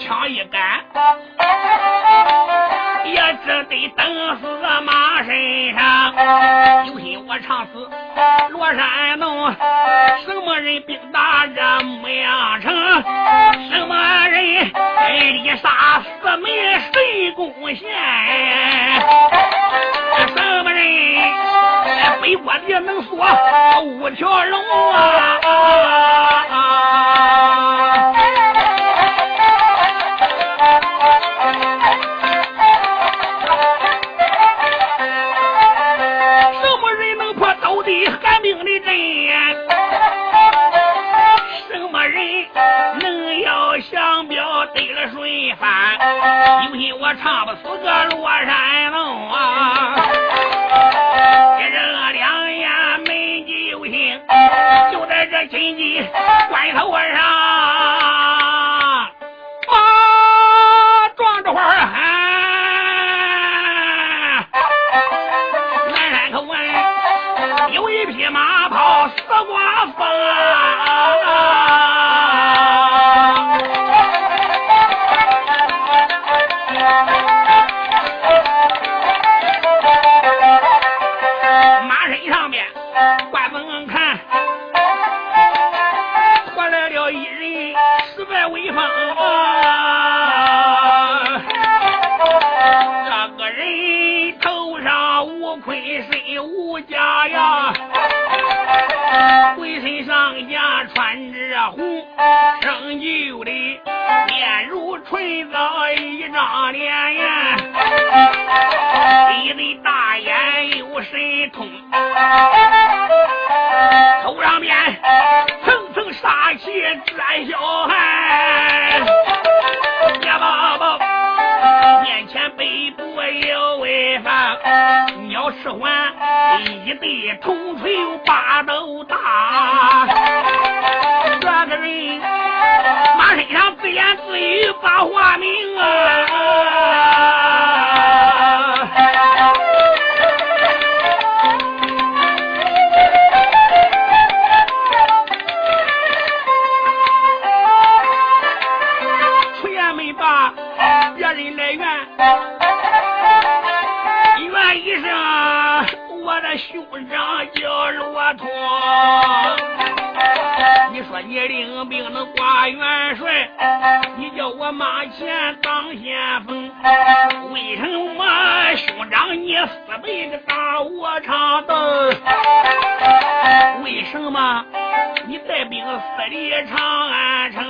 枪一杆，也只得等死在马身上。有心我常死，罗山农。穿着红，生就的面如春枣一张脸呀，你的大眼有神通，头上面层层杀气转小汉，叶宝宝面前背部有威风。鸟吃环，一对铜锤有八斗大。人马身上自言自语把话明啊，出院没吧，别人来院，院医生，我的兄长叫骆驼。你领兵能挂元帅，你叫我马前当先锋。为什么兄长你死背的打我长刀？为什么你带兵死离长安城？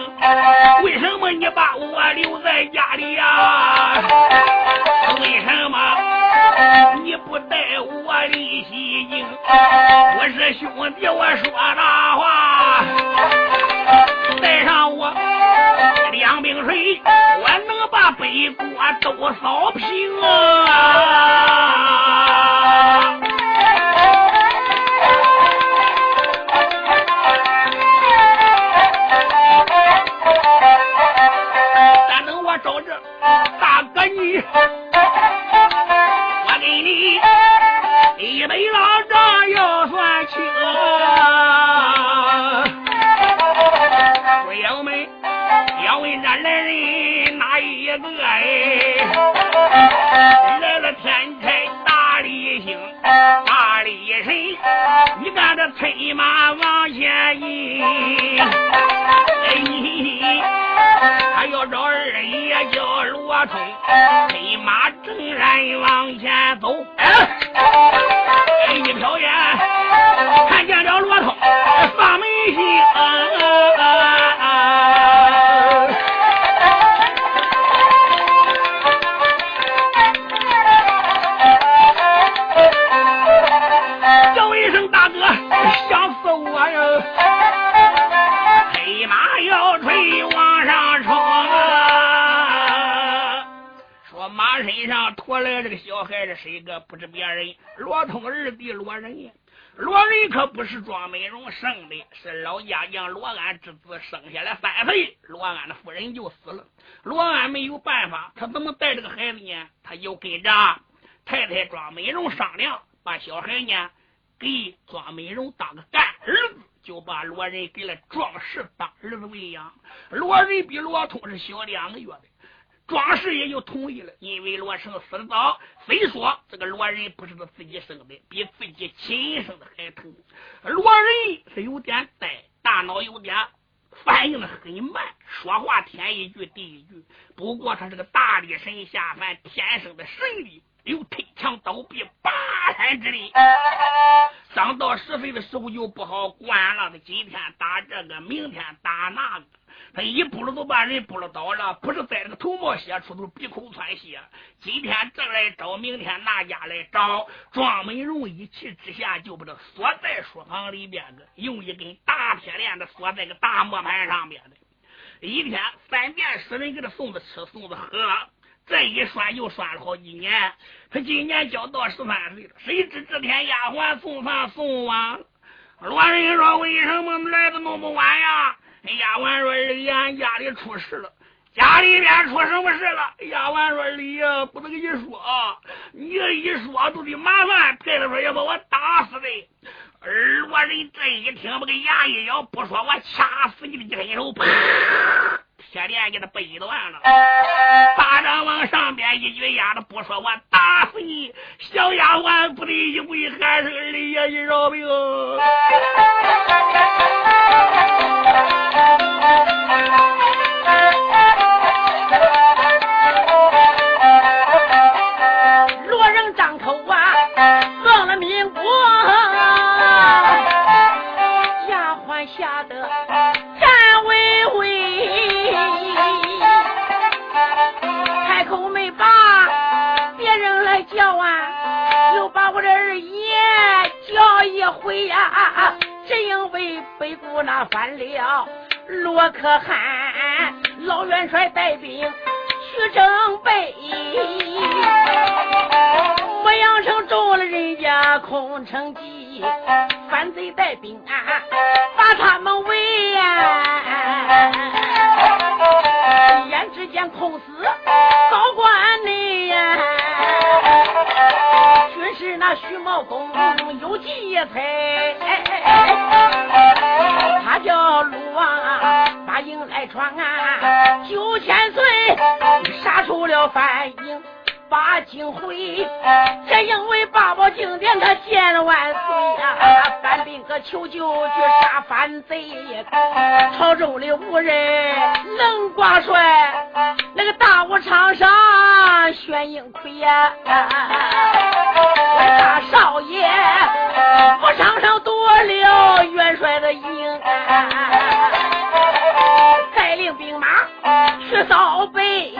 为什么你把我留在家里呀、啊？为什么？你不带我离西京，我是兄弟，我说大话。带上我两瓶水，我能把北国都扫平啊！是老家将罗安之子生下来三岁，罗安的夫人就死了。罗安没有办法，他怎么带这个孩子呢？他就跟着太太庄美荣商量，把小孩呢给庄美荣当个干儿子，就把罗仁给了壮士当儿子喂养。罗仁比罗通是小两个月的。庄氏也就同意了，因为罗成死的早，非说这个罗仁不是他自己生的，比自己亲生的还疼。罗仁是有点呆，大脑有点反应的很慢，说话天一句地一句。不过他是个大力神下凡，天生的神力，有推墙倒壁、拔山之力。上到十岁的时候就不好管了，他今天打这个，明天打那个。他一步了都把人步了倒了，不是在这个头毛血出头，鼻孔窜血。今天这来找，明天那家来找，庄美荣一气之下就把这锁在书房里边的，用一根大铁链子锁在个大磨盘上边的。一天三遍使人给他送着吃，送着喝，这一拴又拴了好几年。他今年交到十三岁了，谁知这天丫鬟送饭送晚了。罗人说：“为什么来的那么晚呀？”丫鬟说：“二爷，俺家里出事了，家里面出什么事了？”丫鬟说：“二爷，不能跟你说啊，你这一说都得麻烦，太太说要把我打死的。”而罗人这一听，把个牙一咬，不说我掐死你的一伸手，啪，铁链给他掰断了，巴掌往上边一举压着，不说我打死你。小丫鬟不得一跪，喊声：“二爷，你饶命！”北固那翻了。罗可汗，老元帅带兵去征北，牧羊城中了人家空城计，反贼带兵啊，把他们围呀，眼只见空死高官内呀，军师那徐茂公有计才，他叫鲁王。啊，把营来闯啊，九千岁杀出了反营八景回，这因为八宝经典他见万岁呀，班兵个求救去杀反贼，朝中的无人能挂帅，那个大武场上选英奎呀，大少爷武场上夺了元帅的营。兵马去扫北，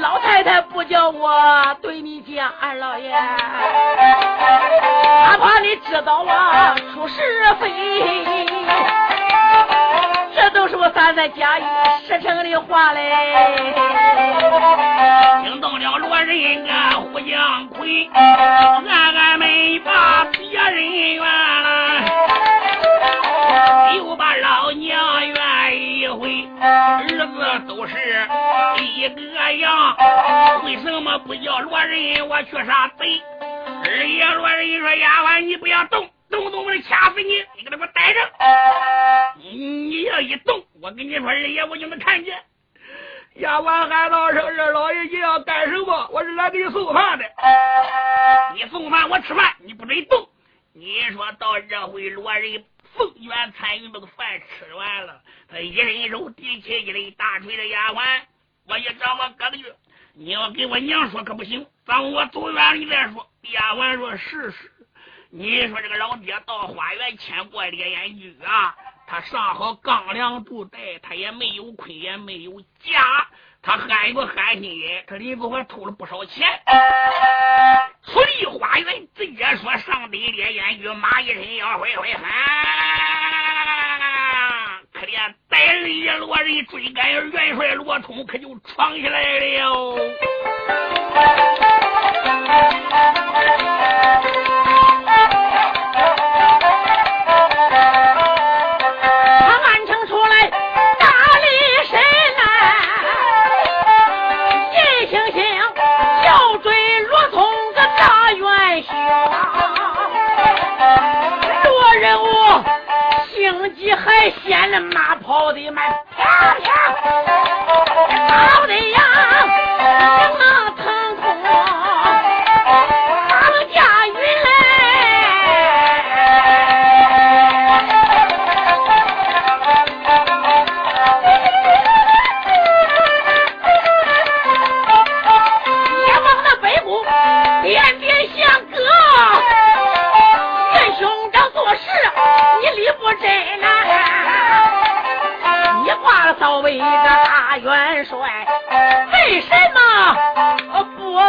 老太太不叫我对你讲，二老爷，他怕你知道啊出是非，这都是我三三假意实诚的话嘞。听到了罗人啊，胡杨奎，俺俺没把别人怨了，又把老娘怨一回。儿子都是一个样，为什么不叫罗人我去杀贼？二爷罗人说：“丫鬟，你不要动，动不动我就掐死你！你给他给我待着！你要一动，我跟你说，二爷我就能看见。丫鬟喊道：“声二老爷爷要干什么？我是来给你送饭的。你送饭，我吃饭，你不准动。你说到这回，罗人凤元参与那个饭吃完了，他一伸手提起一粒大锤的丫鬟，我一找我哥哥去。你要跟我娘说可不行，等我走远了再说。丫鬟说：“是是。”你说这个老爹到花园牵过烈焰驹啊？他上好钢梁布袋，他也没有盔，也没有甲，他安不安心也？这里头还偷了不少钱。出离花园，直接说上得烈焰驹，马一身要挥挥喊，可怜带里罗人追赶元帅罗通，可就闯起来了。还嫌那马跑得慢，啪啪跑得呀，一个大元帅，为什么不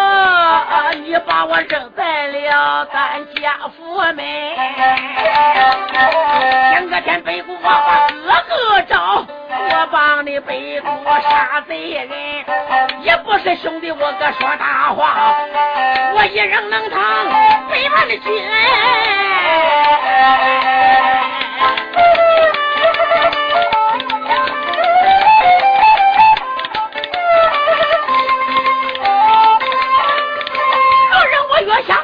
你把我扔在了咱家府门？前个天北国把哥哥找，我帮你北国杀贼人，也不是兄弟我哥说大话，我一人能扛北蛮的军。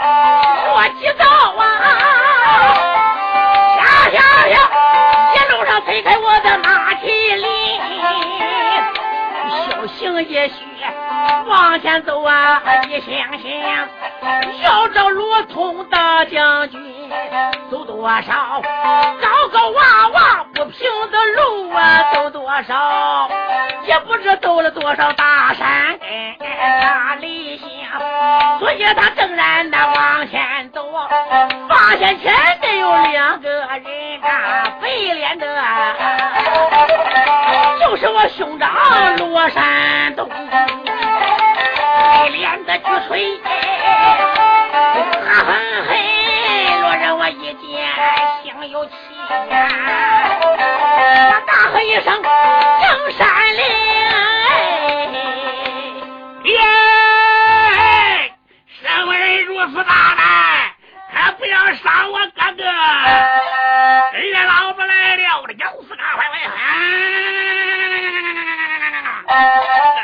我急躁啊！呀呀呀！一路上推开我的马蹄铃，小心也许往前走啊！一想想，要找罗通大将军，走多少高高洼洼不平的路啊？走多少也不知走了多少大山，哪里？所以他正然的往前走，发现前面有两个人啊，白脸的。就是我兄长罗山东，白脸的举锤，狠狠，若让我一见心有气呀！他大喝一声：“么人如此大胆，还不要杀我哥哥？人老子来了，我的咬死他！快快喊！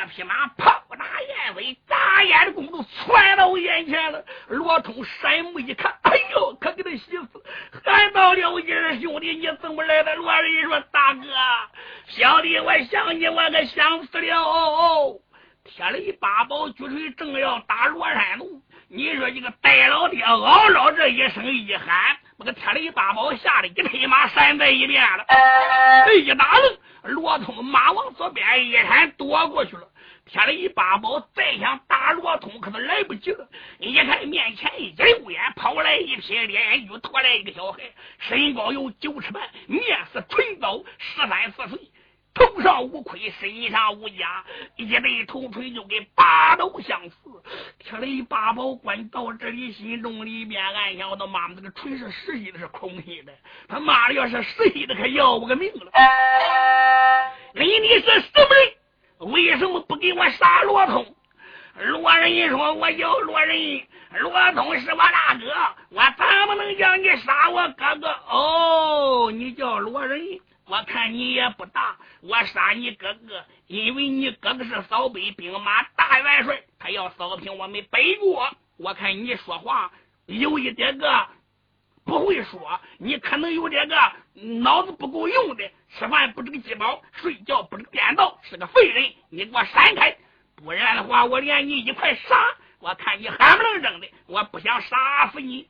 这匹马炮打燕尾，眨眼的功夫窜到我眼前了。罗通闪目一看，哎呦，可给他喜死！喊到了一二兄弟，你怎么来的？罗仁说：“大哥，小弟我想你，我可想死了。”铁了一八宝举锤，正要打罗山洞。你说你个戴老爹嗷嗷这一声一喊，那个铁了一八宝吓得一匹马闪在一边了。这一打愣。罗通马往左边一闪，躲过去了。添了一八宝，再想打罗通，可是来不及了。一看面前一溜烟跑来一匹烈焰驹，拖来一个小孩，身高有九尺半，面似春枣，十三四岁，头上无盔，身上无甲，一对头锤就跟八斗相似。添了一八宝官到这里，心中里边暗想：我的妈妈，这个锤是实心的，是空心的？他妈的，要是实心的，可要我个命了！你你是什么人？为什么不给我杀罗通？罗仁说：“我叫罗仁，罗通是我大哥，我怎么能叫你杀我哥哥？哦，你叫罗仁，我看你也不大，我杀你哥哥，因为你哥哥是扫北兵马大元帅，他要扫平我们北国。我看你说话有一点个不会说，你可能有点个脑子不够用的，吃饭不这个饥饱，睡觉不这个颠倒，是个废人，你给我闪开！不然的话，我连你一块杀！我看你喊不能扔的，我不想杀死你。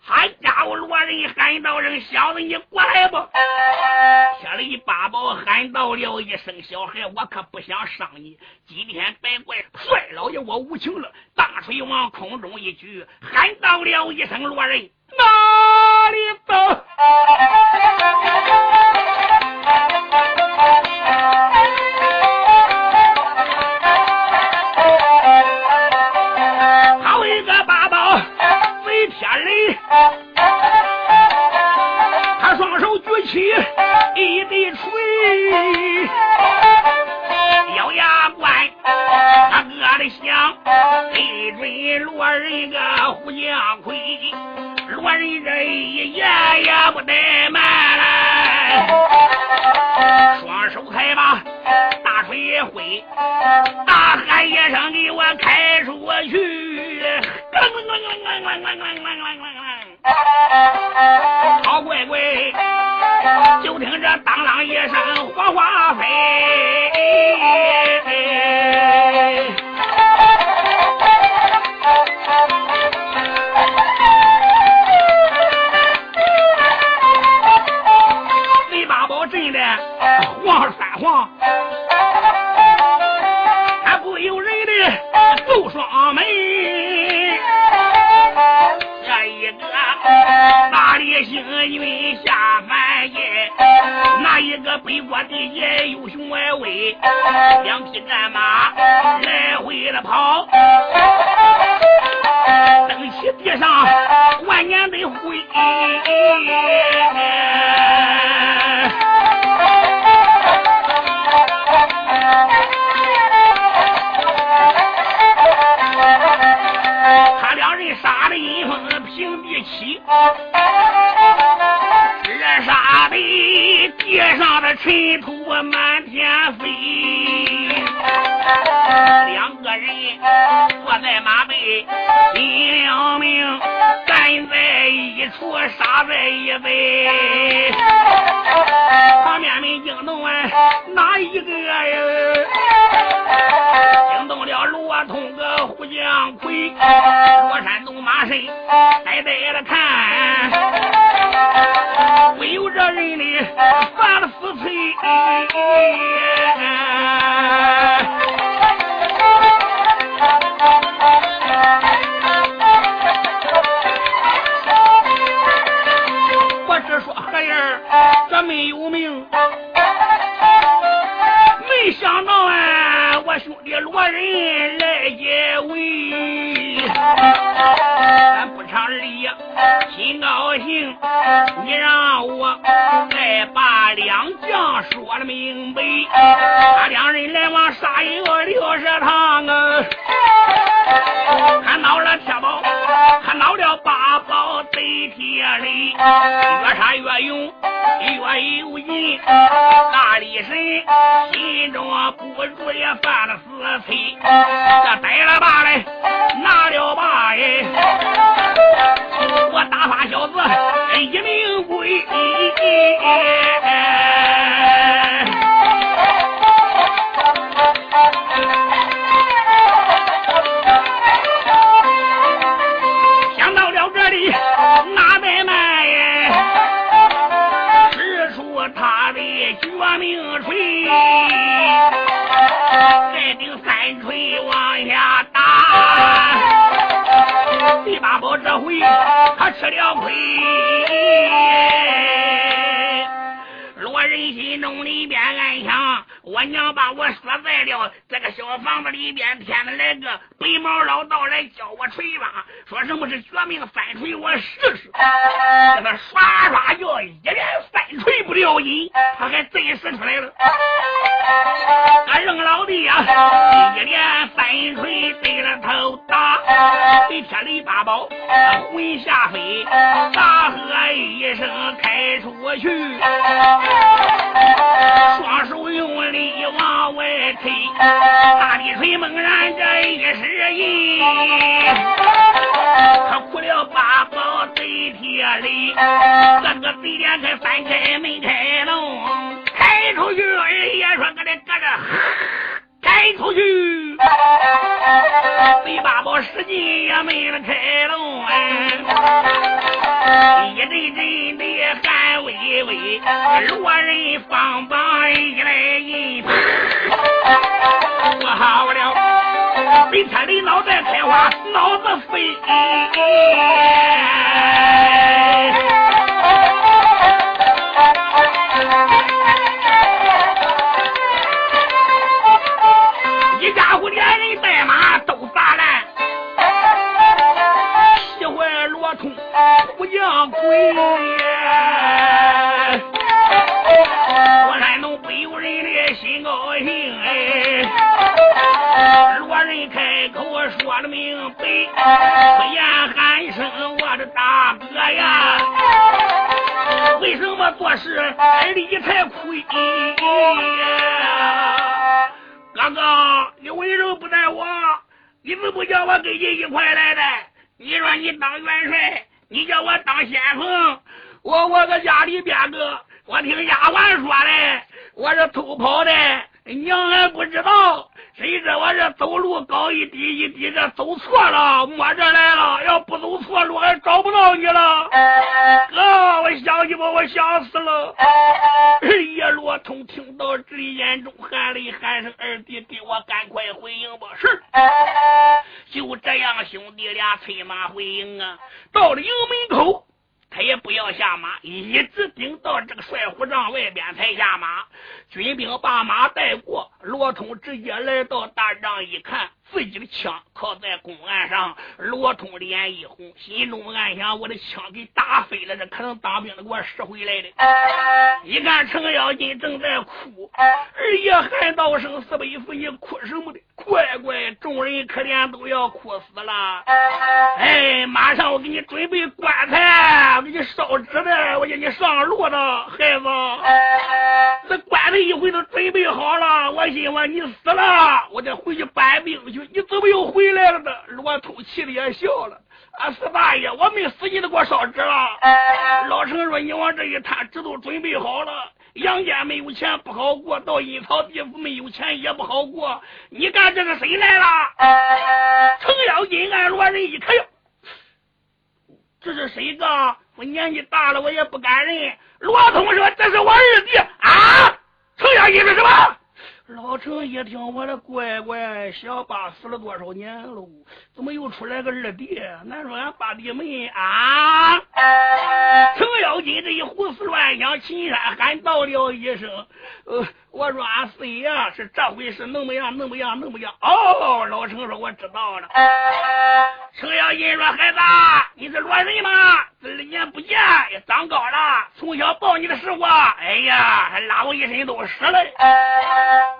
喊家伙，罗人喊道：“人小子，你过来吧！”天里八宝喊到了一声：“小孩，我可不想伤你。今天别怪帅老爷我无情了。”大锤往空中一举，喊到了一声：“罗仁哪里走？”起一滴锤，咬牙关，他饿的响对准罗人个胡家奎，罗人这一言也不怠慢，双手开把大锤一挥，大喊一声：“给我开出去！”当啷一声火花飞。平地起，热杀的地上的尘土满天飞，两个人坐在马背，拼了命站在一处，杀在一杯。旁边没惊动啊，哪一个人？惊动了罗通个胡将魁，罗山东马身呆呆的看，不由这人的发了死催。我只说何人这没有命，兄弟罗人来解围。咱不长理，心高兴，你让我再把两将说了明白。他两人来往杀一个六十趟啊，看到了铁宝，看到了八宝贼铁里，越杀越勇，越有劲。大力神心中不住也犯了死催，这逮了把来，拿了把哎，我打发小子一命归。这回他吃了亏。罗人心中里边暗想：我娘把我锁在了这个小房子里边，天天来个白毛老道来教我锤吧，说什么是绝命翻锤，我试试。这个刷刷叫一连翻锤不了瘾，他还真使出来了。俺扔老弟呀，一连翻锤对了头打，给天雷八宝魂下飞，大喝一声开出去。双手用力往外推，大地锤猛然这一时银，可苦了八宝贼铁里，个个嘴脸开翻开门开拢，开出去二爷说搁这搁这开出去，贼八宝使劲也没了开拢哎，一阵阵的汗微微，罗人方棒一来一。我好了，被他的脑袋开花，脑子飞。不将鬼。我山东不有人的心高兴哎，罗人开口说的明白，不言喊声我的大哥呀，为什么做事理财亏呀？哥哥，你为什么不带我？你怎么不叫我跟你一块来的？你说你当元帅，你叫我当先锋，我我搁家里边个，我听丫鬟说嘞，我是偷跑的，娘俺不知道。谁知我这走路高一低一低，这走错了，摸着来了。要不走错路，还找不到你了。哥，我想你吧，我想死了。叶罗通听到这里，眼中含泪，喊声：“二弟，给我赶快回营吧！”是。就这样，兄弟俩催马回营啊，到了营门口。他也不要下马，一直顶到这个帅府帐外边才下马。军兵把马带过，罗通直接来到大帐一看。自己的枪靠在公案上，罗通脸一红，心中暗想：我的枪给打飞了，这可能当兵的给我拾回来的。一看程咬金正在哭，二爷喊道声：“四伯父，你哭什么的？乖乖，众人可怜都要哭死了。哎，马上我给你准备棺材，我给你烧纸的，我叫你上路的孩子。这棺材一回都准备好了，我心说你死了，我得回去搬兵去。你怎么又回来了呢？罗通气的也笑了。啊，四大爷，我没死，你都给我烧纸了。老陈说：“你往这一摊，纸都准备好了。阳间没有钱不好过，到阴曹地府没有钱也不好过。你干这个谁来了？”程咬金按罗人一看，这是谁个？我年纪大了，我也不敢认。罗通说：“这是我二弟啊。”程咬金是什么？老程一听，我的乖乖，小八死了多少年喽？怎么又出来个二弟？难说俺八弟没啊？程咬金这一胡思乱想，秦山喊道了一声：“呃，我说俺四爷是这回事，能不样？能不样？能不样？”哦，老程说：“我知道了。”程咬金说：“孩子，你是罗人吗？二年不见，也长高了。从小抱你的时候，哎呀，还拉我一身都屎了。”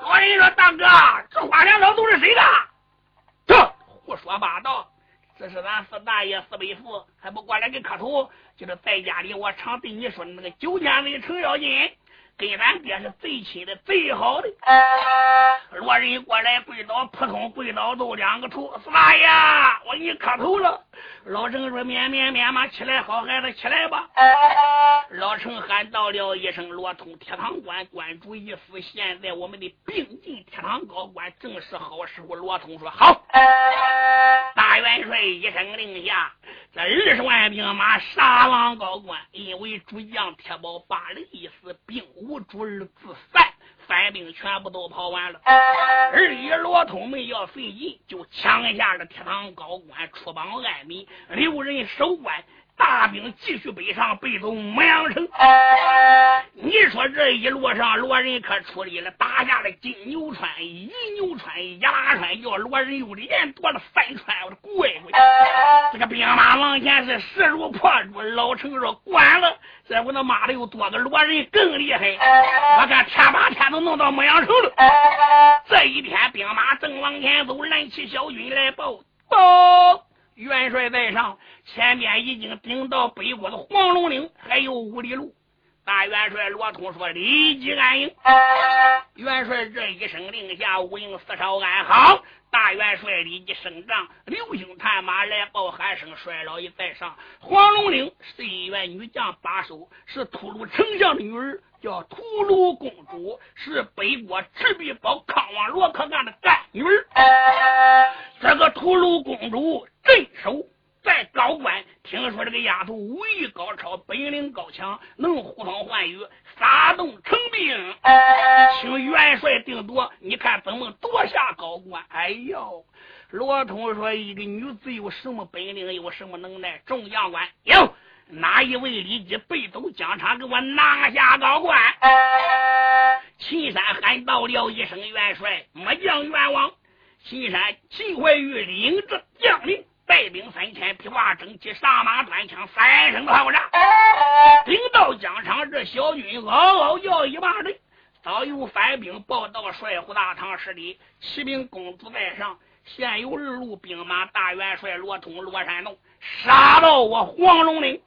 罗人说：“大哥，这花两刀都是谁的？”这胡说八道！这是咱四大爷四伯父，还不过来给磕头？就是在家里，我常对你说的那个九千里程咬金。跟俺爹是最亲的、最好的。罗仁过来跪倒，扑通跪倒都两个头。四大爷，我给你磕头了。老程说：“免免免嘛，起来，好孩子，起来吧。”老程喊到了一声：“罗通，铁堂关关主一死，现在我们的并进铁堂高官，正是好时候。”罗通说：“好。”大元帅一声令下，这二十万兵马杀往高官，因为主将铁宝把了一死，并无无主而自散，反兵全部都跑完了。二爷罗通没要费劲，就抢下了铁堂高官，出榜安民，留人守关。大兵继续北上，北走牧羊城。这一路上，罗仁可出力了，打下了金牛川、银牛川、亚拉川，叫罗仁又连夺了三川。我的乖乖，这个兵马往前是势如破竹。老程说：“管了，这我他妈的又多个罗仁更厉害。我看天把天都弄到牧羊城了。这一天，兵马正往前走，蓝旗小军来报报。”元帅在上，前面已经顶到北国的黄龙岭，还有五里路。大元帅罗通说：“立即安营。”元帅这一声令下，五营四哨安好。大元帅立即升帐，流星探马来报喊声：“帅老爷在上，黄龙岭是一员女将把守，是吐鲁丞相的女儿，叫吐鲁公主，是北国赤壁堡康王罗克干的干女儿。这个吐鲁公主镇守。”在高官听说这个丫头武艺高超，本领高强，能呼风唤雨，发动成兵，请元帅定夺。你看怎么夺下高官？哎呦，罗通说：“一个女子有什么本领，有什么能耐？众将官，有哪一位立即北走疆场，给我拿下高官？”秦山喊道了一声：“元帅，末将冤枉。”秦山秦怀玉领着将领。带兵三千，披挂整齐，上马端枪，三声炮仗，顶到疆场，这小军嗷嗷叫一把人。早有反兵报到帅府大堂十里，骑兵公主在上，现有二路兵马，大元帅罗通、罗山洞杀到我黄龙岭。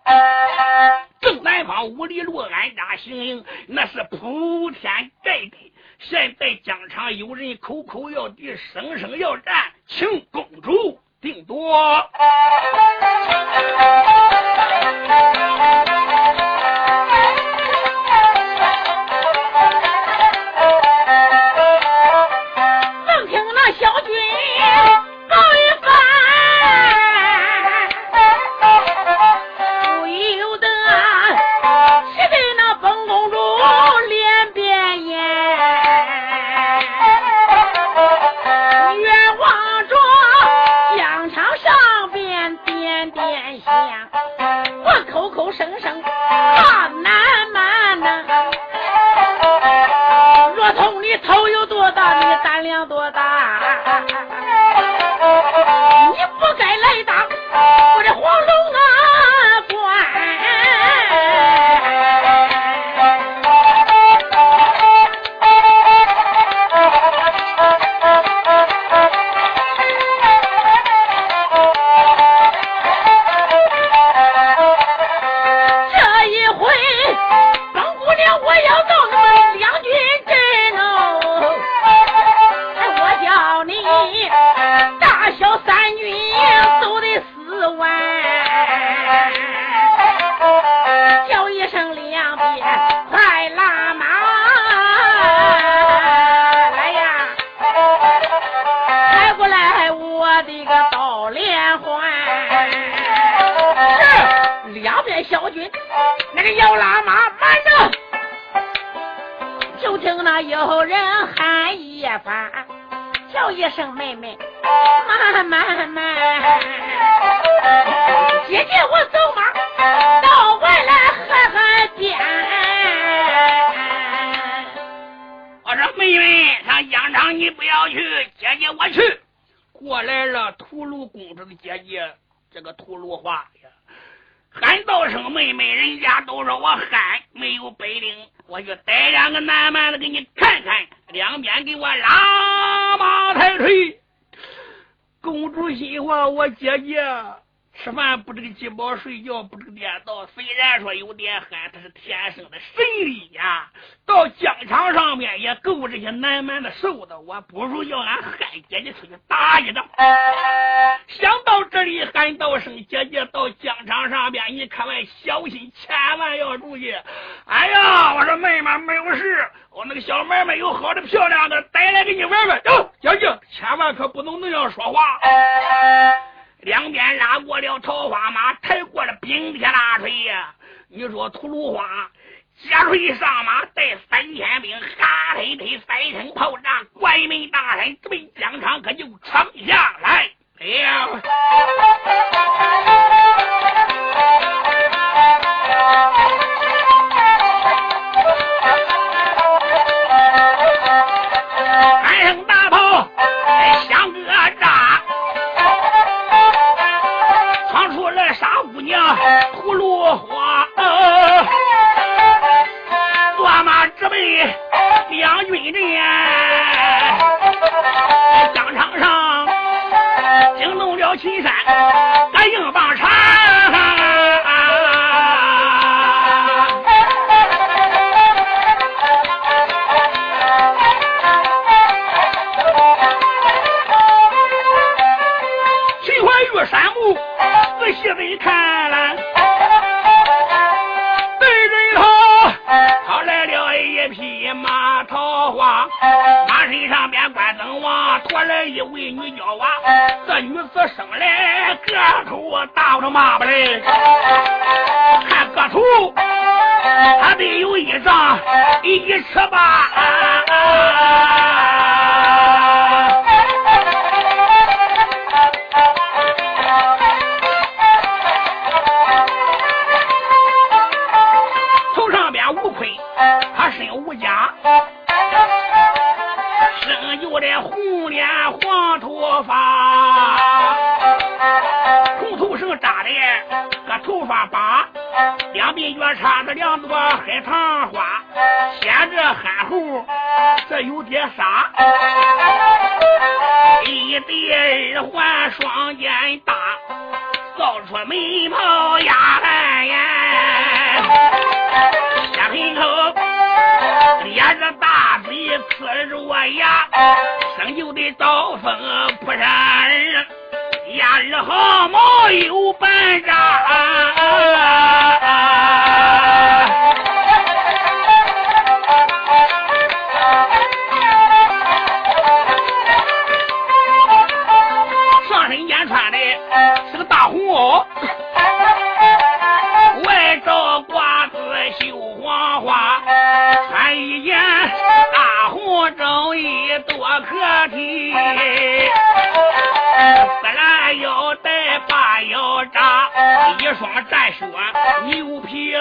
正南方五里路安家行营，那是铺天盖地。现在疆场有人口口要敌，声声要战，请公主。定夺。听那有人喊一番，叫一声妹妹，慢慢慢，姐姐我走马到外来喝喝点。我说妹妹，上疆场你不要去，姐姐我去。过来了，土路公主的姐姐，这个土路花呀，喊道声妹妹，人家都说我喊，没有本领。我就逮两个南蛮子给你看看两边给我拉马抬腿。公主喜欢我姐姐。吃饭不这个鸡毛睡觉不这个颠倒，虽然说有点憨，他是天生的神力呀。到疆场上面也够这些南蛮的受的，我不如叫俺憨姐姐出去打一仗。想到这里，喊道声：“姐姐到疆场上边，你可万小心，千万要注意。”哎呀，我说妹妹没有事，我那个小妹妹有好的漂亮的带来给你玩玩。哟，姐姐千万可不能那样说话。哎两边拉过了桃花马，抬过了冰天大锤呀！你说吐鲁花接锤上马，带三千兵，哈推推三声炮仗，关门大山直奔疆场，可就闯下来了两军阵，疆场上惊动了秦山，敢硬棒插。来一位女娇娃，这女子生来个头大着妈不嘞，看个头还得有一丈一尺吧。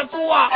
做啊。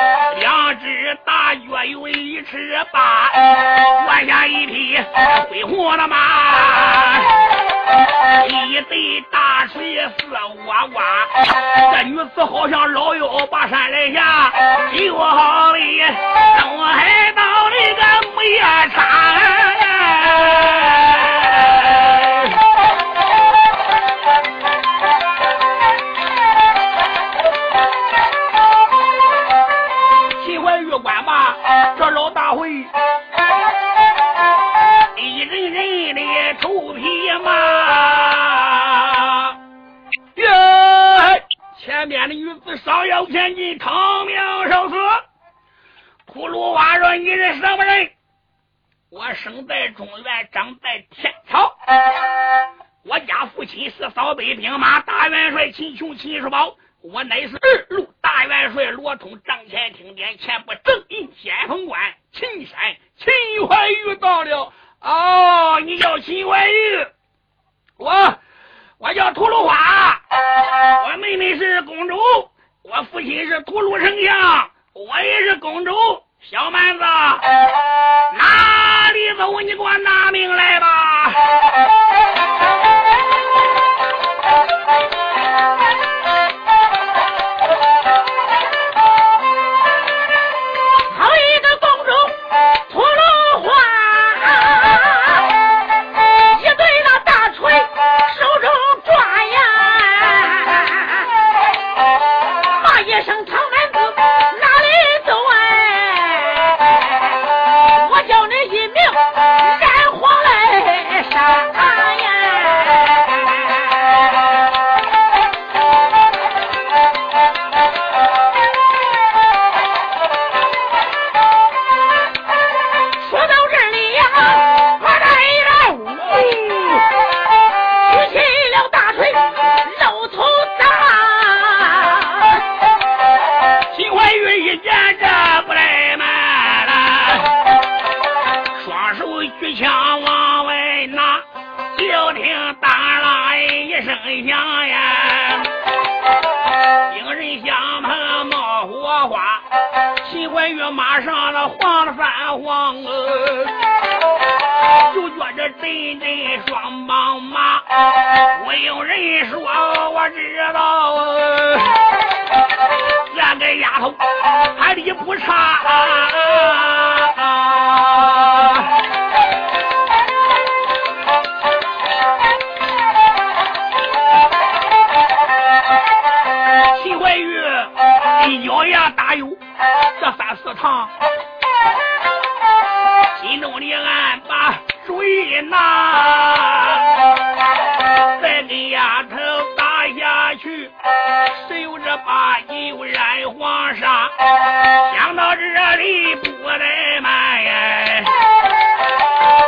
你不来卖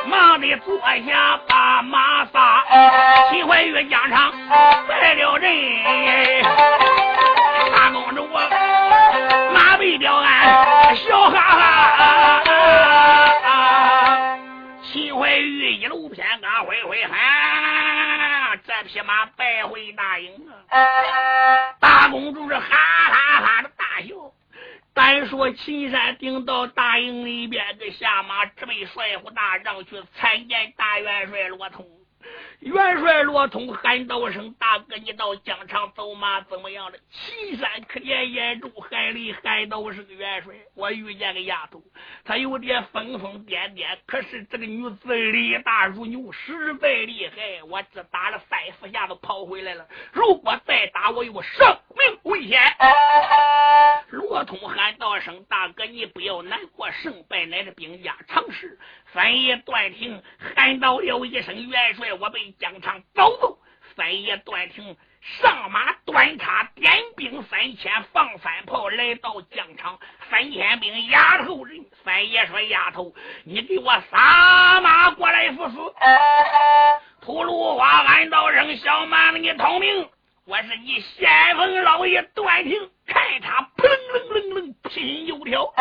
忙的坐下把马撒秦怀玉江上白了人秦山顶到大营里边，给下马直奔帅府大帐去参见大元帅罗通。元帅罗通喊道声：“大哥，你到疆场走马怎么样了？”岐山可怜眼中含泪喊道：“是个元帅，我遇见个丫头，她有点疯疯癫癫，可是这个女子力大如牛，实在厉害。我只打了三四下就跑回来了，如果再打，我有生命危险。”罗通喊道声：“大哥，你不要难过，胜败乃是兵家常事。”三爷段廷喊道了一声：“元帅，我被。”疆场走走，三爷段廷上马端叉点兵三千放三炮来到疆场，三千兵压头人。三爷说：“丫头，你给我撒马过来赴死。”吐鲁花暗道声：“小蛮子，你通明，我是你先锋老爷段廷，看他砰楞楞楞拼油条。”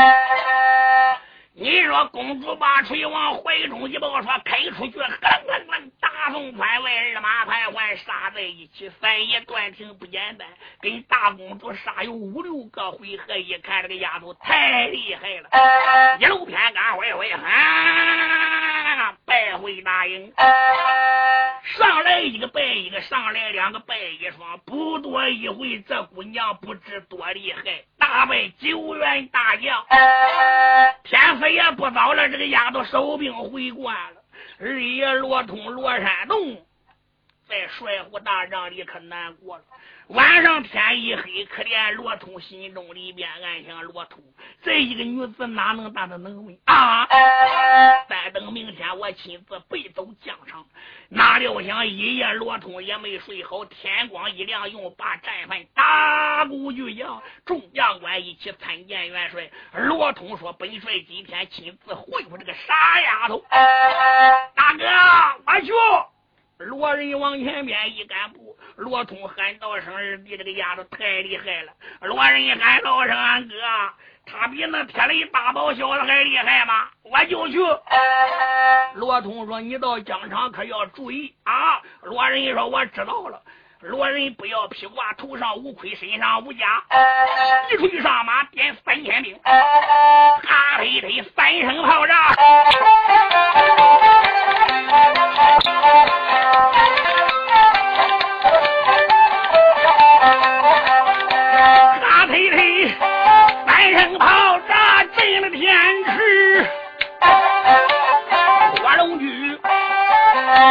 你说公主把锤往怀中一抱，说开出去，哼哼哼，大风翻外，二马盘桓杀在一起，三爷断情不简单，跟大公主杀有五六个回合，一看这个丫头太厉害了，一路偏赶回回，哈，败回大营，上来一个败一个，上来两个败一双，不多一回，这姑娘不知多厉害，大败九员大将，天。色也不早了，这个丫头收兵回关了。二爷罗通、罗山洞在帅府大帐里可难过了。晚上天一黑，可怜罗通心中里边暗想：罗通这一个女子哪能大的能为啊？再等明天我亲自背走疆场。哪料想一夜罗通也没睡好，天光一亮，用把战犯打鼓巨将，众将官一起参见元帅。罗通说：“本帅今天亲自会会这个傻丫头。”大哥，我去。罗仁往前边一赶步，罗通喊道声：“二弟，这个丫头太厉害了。”罗仁喊道声：“俺哥，他比那铁雷大宝小子还厉害吗？”我就去。罗通说：“你到疆场可要注意啊！”罗仁说：“我知道了。”罗仁不要披挂，头上无盔，身上无甲，一出去上马，点三千兵，哈嘿嘿，三声炮仗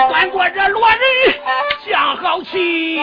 端端这落日，下好棋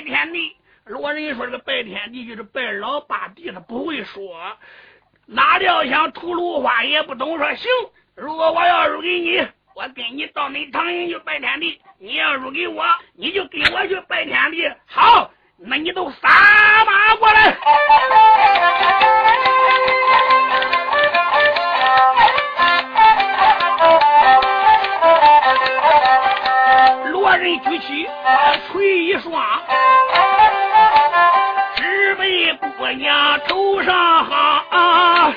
拜天地。如果人说这个拜天地就是拜老八弟，他不会说。哪料想吐鲁花也不懂说行。如果我要入给你，我跟你到你唐营去拜天地；你要入给我，你就跟我去拜天地。好，那你都撒马过来。举起锤一刷，只为姑娘头上哈。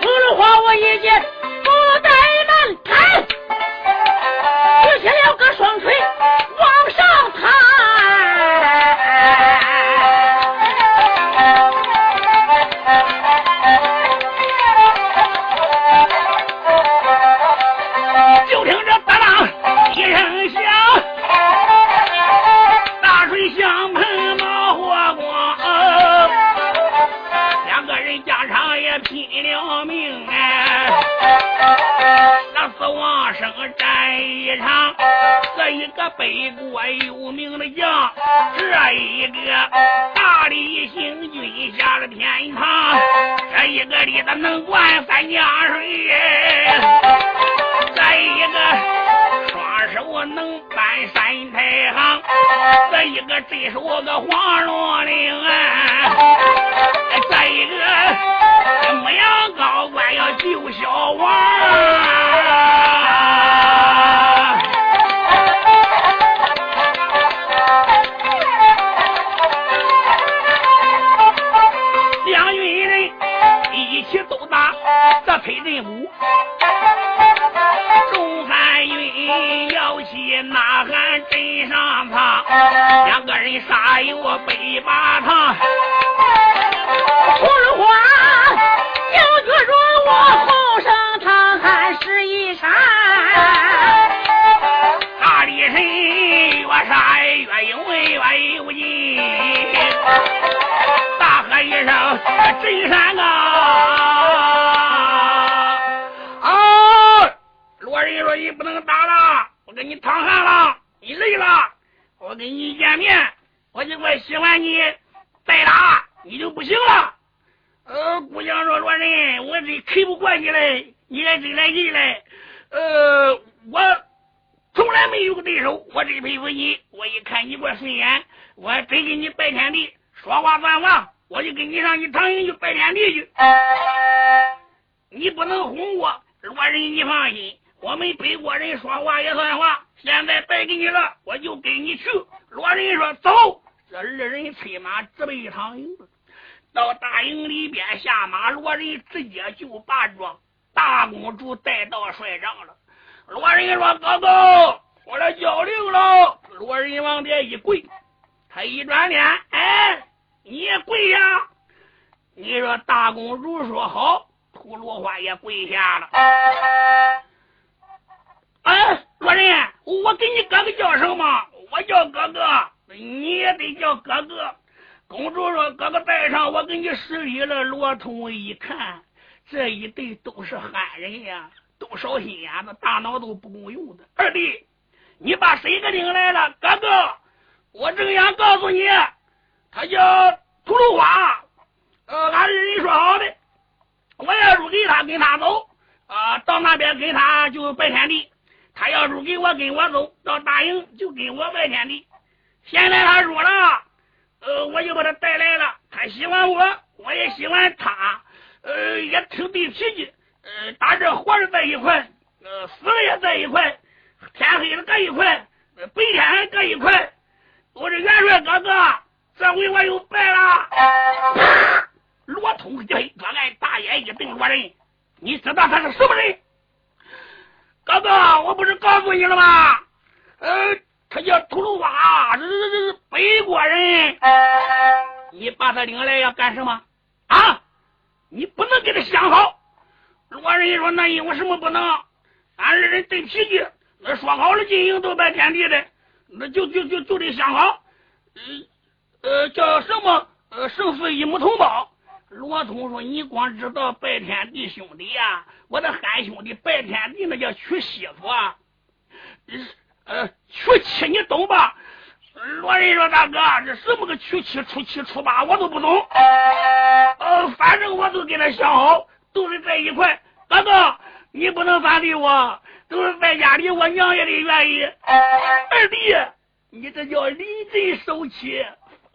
吐鲁花我一见这一个北国有名的将，这一个大力行军下了天堂，这一个里头能灌三江水，再一个双手能搬山太行，这一个这是我个黄龙岭啊，再一个牧羊高官要救小王。这崔振武，众汉军摇起呐喊镇上他，两个人杀我北八堂。吐鲁花就觉着我后生唐汉是一山，大力神越杀越勇越有劲，大喝一声真山啊！啊！就我我说：“哥哥带上，我给你施礼了。”罗通一看，这一对都是汉人呀，都少心眼子，大脑都不够用的。二弟，你把谁给领来了？哥哥，我正想告诉你，他叫吐鲁花。呃，俺二人说好的，我要入给他，跟他走啊，到那边跟他就拜天地。他要入给我，跟我走到大营就跟我拜天地。现在他入了。呃，我就把他带来了，他喜欢我，我也喜欢他，呃，也挺对脾气，呃，打这活着在一块，呃，死了也在一块，天黑了搁一块，白天还搁一块。我这元帅哥哥，这回我又败了。罗通一黑，哥俺大眼一瞪，罗人，你知道他是什么人？哥哥，我不是告诉你了吗？呃。他叫吐鲁花，这这这是北国人。你把他领来要干什么？啊！你不能给他想好。罗仁义说：“那因为什么不能？俺二人对脾气，那说好了进营都拜天地的，那就就就就得想好。呃呃，叫什么？呃，生死一母同胞。”罗通说：“你光知道拜天地兄弟呀，我的汉兄弟拜天地那叫娶媳妇啊。”呃，娶妻你懂吧？罗仁说：“大哥，这什么个娶妻、初七、初八，我都不懂。呃，反正我都给他想好，都是在一块。大哥，你不能反对我，都是在家里，我娘也得愿意。二弟，你这叫临阵受气，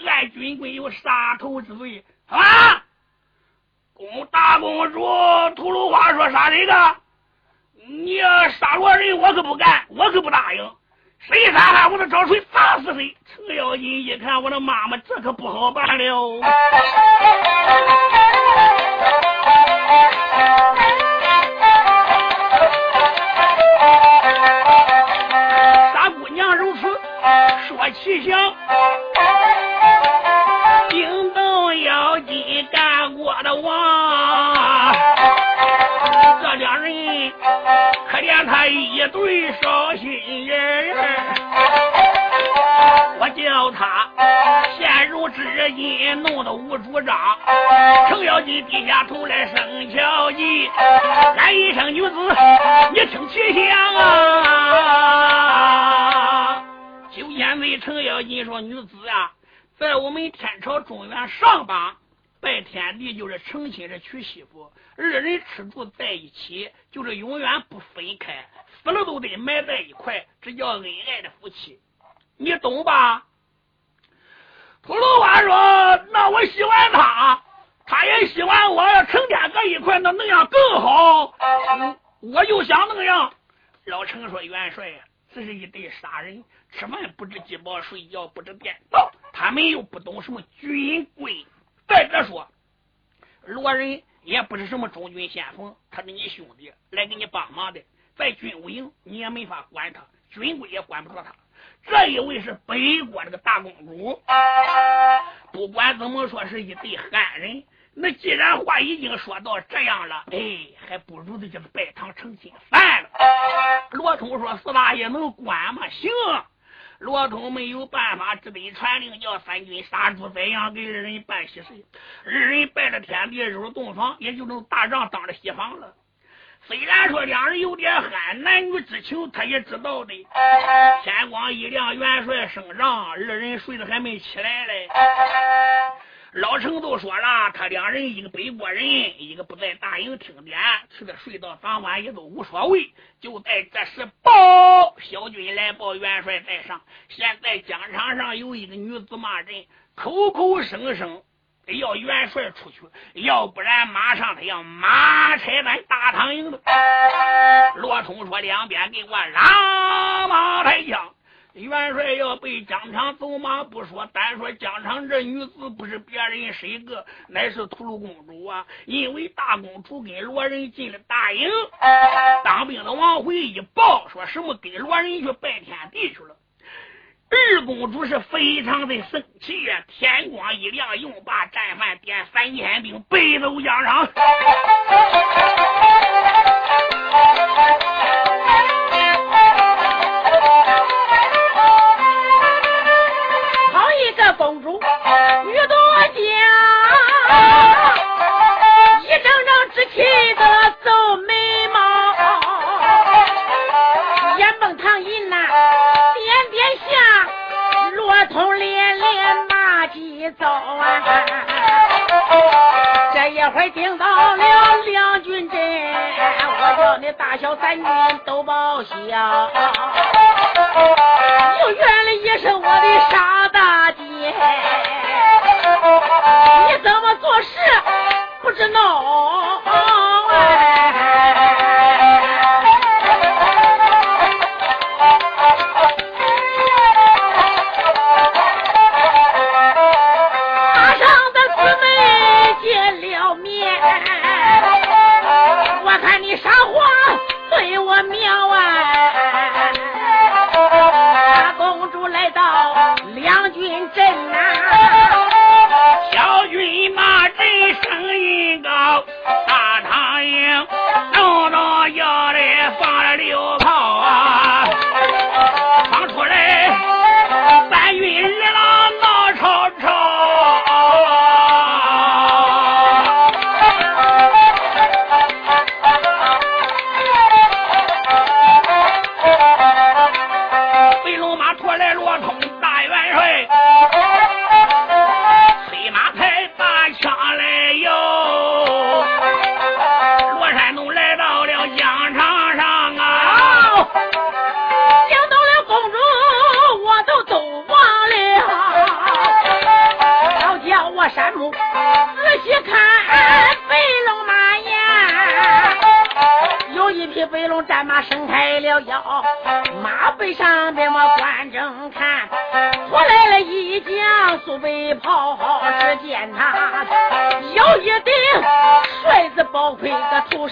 按军规有杀头之罪啊！公大公主吐鲁话说杀谁的？你要杀罗人，我可不干，我可不答应。”谁杀他，我就找谁砸死谁。程咬金一看，我的妈妈，这可不好办了。傻姑娘如此说奇想，一对伤心人。我叫他陷入至今，弄得无主张。程咬金低下头来生敲击，喊一声女子，你听其响啊！九千岁程咬金说：“女子啊，在我们天朝中原上榜，拜天地就是成亲是娶媳妇，二人吃住在一起，就是永远不分开，死了都得埋在一块，这叫恩爱的夫妻。”你懂吧？吐鲁话说：“那我喜欢他，他也喜欢我，要成天搁一块，那那样更好。我就想那样。”老程说：“元帅，这是一对傻人，吃饭不知饥饱，睡觉不知颠倒，他们又不懂什么军规。再者说，罗仁也不是什么中军先锋，他是你兄弟，来给你帮忙的，在军务营你也没法管他，军规也管不着他。”这一位是北国这个大公主，不管怎么说是一对汉人。那既然话已经说到这样了，哎，还不如的就拜堂成亲算了。罗通说：“四大爷能管吗？”行。罗通没有办法，只得传令叫三军杀猪宰羊，给二人办喜事。二人拜了天地，入了洞房，也就能大帐当着西房了。虽然说两人有点憨，男女之情他也知道的。天光一亮，元帅升帐，二人睡得还没起来嘞。老程都说了，他两人一个北国人，一个不在大营听典，吃的睡到早晚也都无所谓。就在这时，报小军来报元帅在上，现在疆场上有一个女子骂人，口口声声。要元帅出去，要不然马上他要马拆咱大唐营的。罗通说：“两边给我拉马抬枪。元帅要被疆场走马不说，单说疆场这女子不是别人谁个，乃是吐鲁公主啊！因为大公主跟罗仁进了大营，当兵的往回一报，说什么跟罗仁去拜天地去了。”二公主是非常的生气呀！天光一亮，用把战犯，点三千兵北走疆场。好一个公主，女多娇，一张张稚气的皱眉还顶到了两军阵，我叫你大小三军都报销。又原来也是我的傻大姐，你怎么做事不知闹？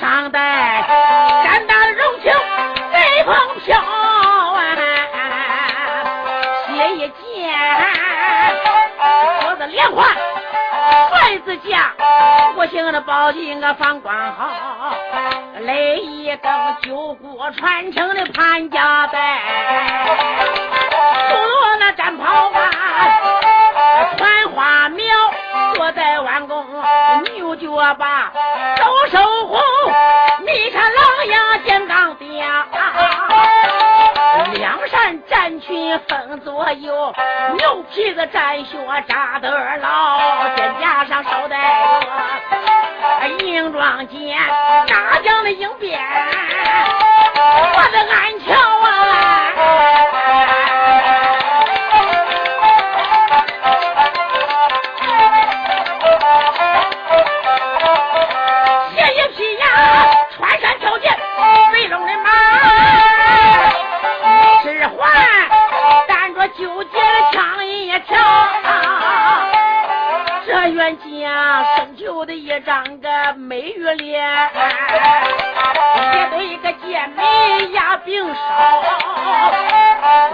个头上戴，肝胆柔情随风飘啊，写一件我的连环帅子家，我姓的宝金个放光好。来一根九国传承的潘家带，出落那战袍啊，穿花苗，坐在弯弓，牛角把，手手红，群分左右，牛皮子战靴扎得牢，肩胛上捎带着硬装剑。应变，我的安桥生就的一张个美玉脸。一对个剑眉压冰烧，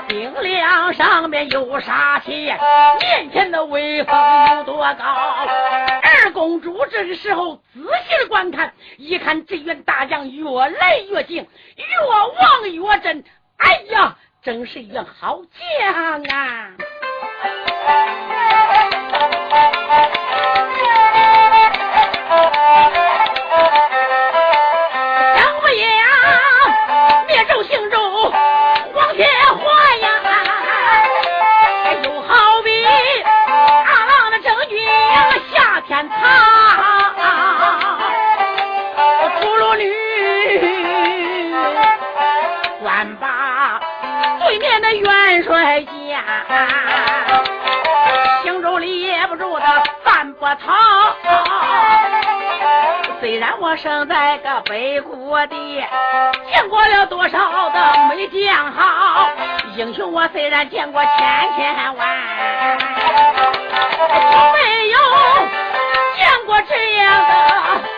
冰梁上面有杀气，面前的威风有多高？二公主这个时候仔细的观看，一看这员大将越来越近，越望越真，哎呀，真是一员好将啊！虽然我生在个北国地，见过了多少的美将好，英雄我虽然见过千千万，从没有见过这样的。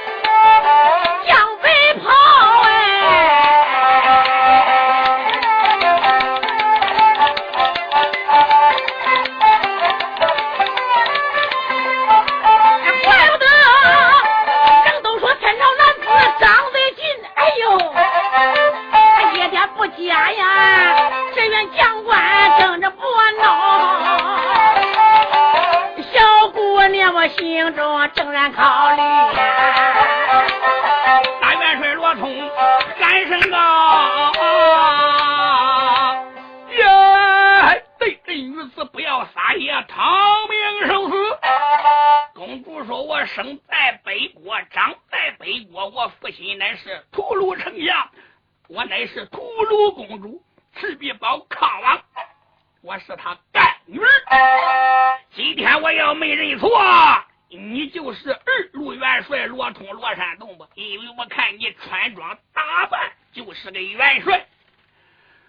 元帅。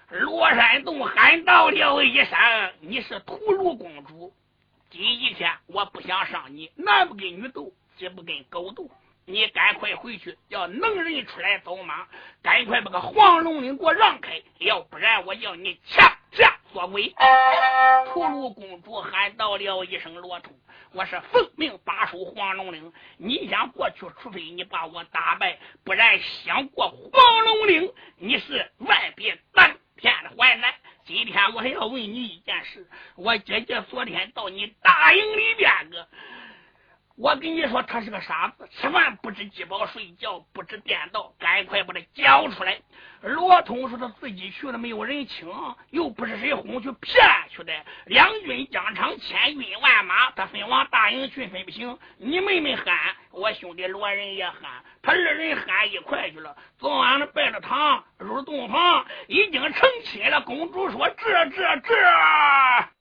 罗山洞喊到了一声：“你是屠戮公主，第一天我不想伤你，男不跟女斗，鸡不跟狗斗，你赶快回去，叫能人出来走马，赶快把个黄龙岭给我让开，要不然我要你抢。”捉鬼。屠鲁公主喊到了一声罗通，我是奉命把守黄龙岭，你想过去，除非你把我打败，不然想过黄龙岭，你是万别难骗的淮南。今天我还要问你一件事，我姐姐昨天到你大营里边个。我跟你说，他是个傻子，吃饭不知饥饱，睡觉不知颠倒，赶快把他交出来。罗通说他自己去了，没有人请，又不是谁哄去骗去的。两军疆场，千军万马，他分往大营去分不行。你妹妹喊，我兄弟罗仁也喊，他二人喊一块去了。昨晚上拜了堂，入洞房，已经成亲了。公主说：这这这。